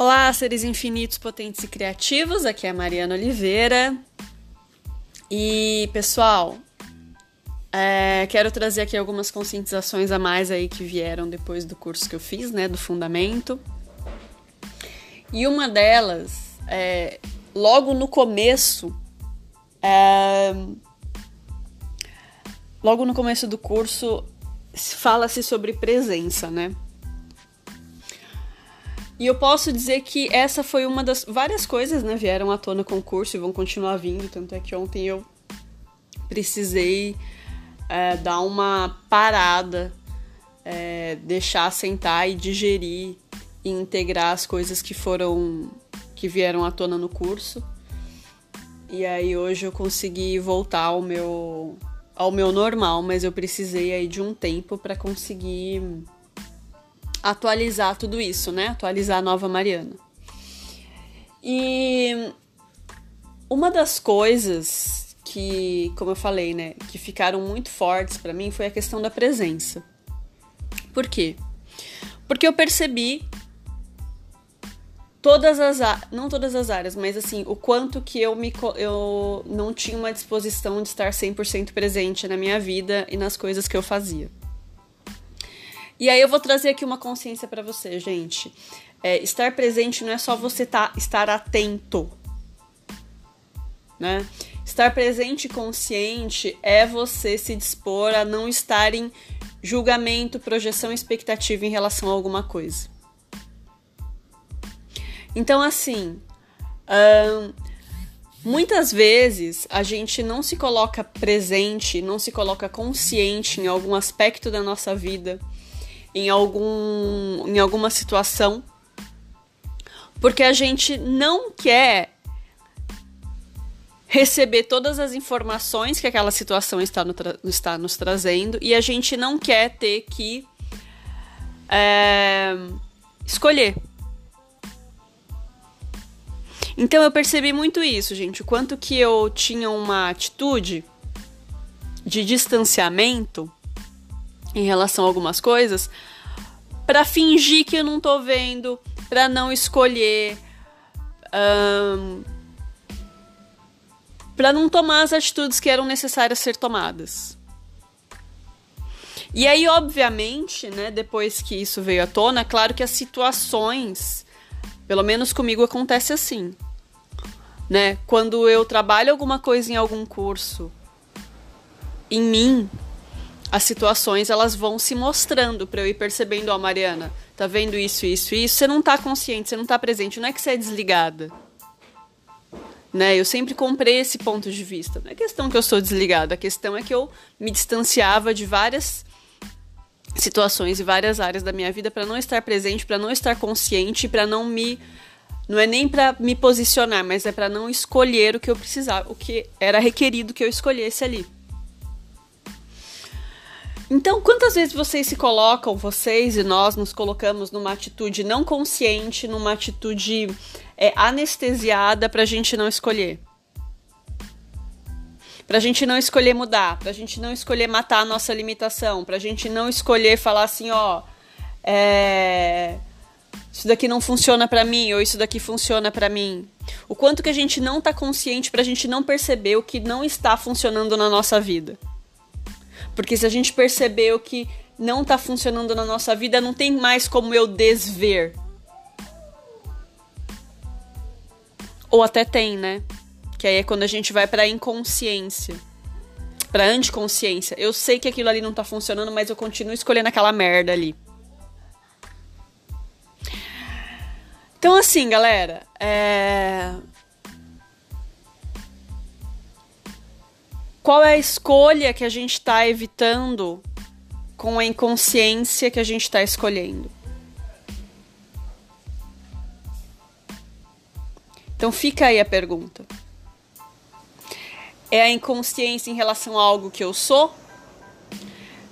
Olá, seres infinitos, potentes e criativos. Aqui é a Mariana Oliveira. E pessoal, é, quero trazer aqui algumas conscientizações a mais aí que vieram depois do curso que eu fiz, né, do fundamento. E uma delas, é, logo no começo, é, logo no começo do curso, fala-se sobre presença, né? E eu posso dizer que essa foi uma das várias coisas, né? Vieram à tona com o curso e vão continuar vindo. Tanto é que ontem eu precisei é, dar uma parada, é, deixar sentar e digerir e integrar as coisas que foram que vieram à tona no curso. E aí hoje eu consegui voltar ao meu ao meu normal, mas eu precisei aí de um tempo para conseguir atualizar tudo isso, né? Atualizar a nova Mariana. E uma das coisas que, como eu falei, né, que ficaram muito fortes para mim foi a questão da presença. Por quê? Porque eu percebi todas as não todas as áreas, mas assim, o quanto que eu me eu não tinha uma disposição de estar 100% presente na minha vida e nas coisas que eu fazia. E aí eu vou trazer aqui uma consciência para você, gente. É, estar presente não é só você tá, estar atento, né? Estar presente e consciente é você se dispor a não estar em julgamento, projeção, expectativa em relação a alguma coisa. Então, assim, hum, muitas vezes a gente não se coloca presente, não se coloca consciente em algum aspecto da nossa vida em, algum, em alguma situação, porque a gente não quer receber todas as informações que aquela situação está, no está nos trazendo e a gente não quer ter que é, escolher. Então eu percebi muito isso, gente, o quanto que eu tinha uma atitude de distanciamento em relação a algumas coisas para fingir que eu não tô vendo, para não escolher, um, para não tomar as atitudes que eram necessárias ser tomadas. E aí, obviamente, né, depois que isso veio à tona, claro que as situações, pelo menos comigo acontece assim, né? Quando eu trabalho alguma coisa em algum curso, em mim, as situações elas vão se mostrando para eu ir percebendo, ó, Mariana, tá vendo isso, isso, isso, você não tá consciente, você não tá presente, não é que você é desligada. Né? Eu sempre comprei esse ponto de vista. Não é questão que eu sou desligada, a questão é que eu me distanciava de várias situações e várias áreas da minha vida para não estar presente, para não estar consciente, para não me não é nem para me posicionar, mas é para não escolher o que eu precisava, o que era requerido que eu escolhesse ali. Então, quantas vezes vocês se colocam, vocês e nós nos colocamos numa atitude não consciente, numa atitude é, anestesiada pra gente não escolher? Pra gente não escolher mudar, pra gente não escolher matar a nossa limitação, pra gente não escolher falar assim, ó, é, isso daqui não funciona para mim ou isso daqui funciona para mim. O quanto que a gente não tá consciente pra gente não perceber o que não está funcionando na nossa vida. Porque se a gente percebeu que não tá funcionando na nossa vida, não tem mais como eu desver. Ou até tem, né? Que aí é quando a gente vai pra inconsciência. Pra anticonsciência. Eu sei que aquilo ali não tá funcionando, mas eu continuo escolhendo aquela merda ali. Então, assim, galera, é... Qual é a escolha que a gente está evitando com a inconsciência que a gente está escolhendo? Então fica aí a pergunta. É a inconsciência em relação a algo que eu sou?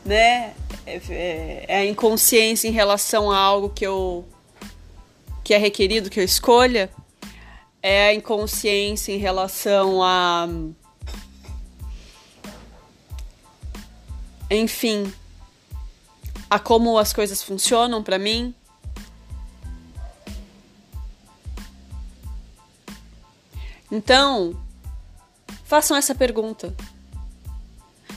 Né? É, é, é a inconsciência em relação a algo que eu que é requerido que eu escolha? É a inconsciência em relação a enfim, a como as coisas funcionam para mim. Então, façam essa pergunta.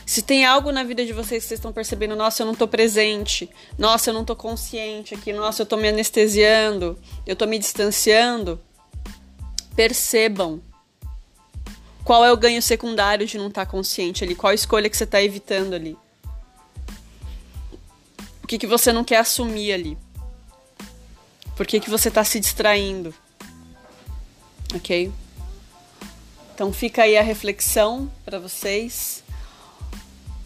Se tem algo na vida de vocês que vocês estão percebendo, nossa, eu não tô presente, nossa, eu não tô consciente aqui, nossa, eu tô me anestesiando, eu tô me distanciando, percebam. Qual é o ganho secundário de não estar tá consciente ali? Qual a escolha que você está evitando ali? Que, que você não quer assumir ali? Por que, que você está se distraindo? Ok? Então fica aí a reflexão para vocês.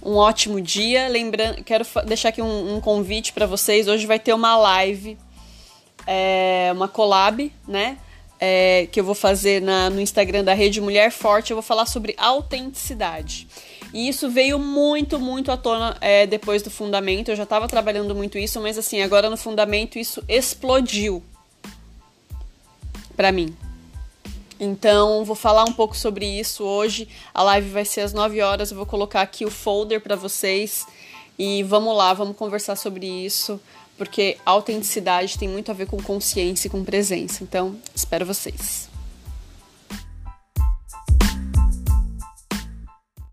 Um ótimo dia. Lembrando, quero deixar aqui um, um convite para vocês. Hoje vai ter uma live, é, uma collab, né? É, que eu vou fazer na, no Instagram da Rede Mulher Forte. Eu vou falar sobre autenticidade. E isso veio muito, muito à tona é, depois do fundamento. Eu já estava trabalhando muito isso, mas assim, agora no fundamento isso explodiu para mim. Então, vou falar um pouco sobre isso hoje. A live vai ser às 9 horas. Eu vou colocar aqui o folder para vocês e vamos lá, vamos conversar sobre isso, porque autenticidade tem muito a ver com consciência e com presença. Então, espero vocês.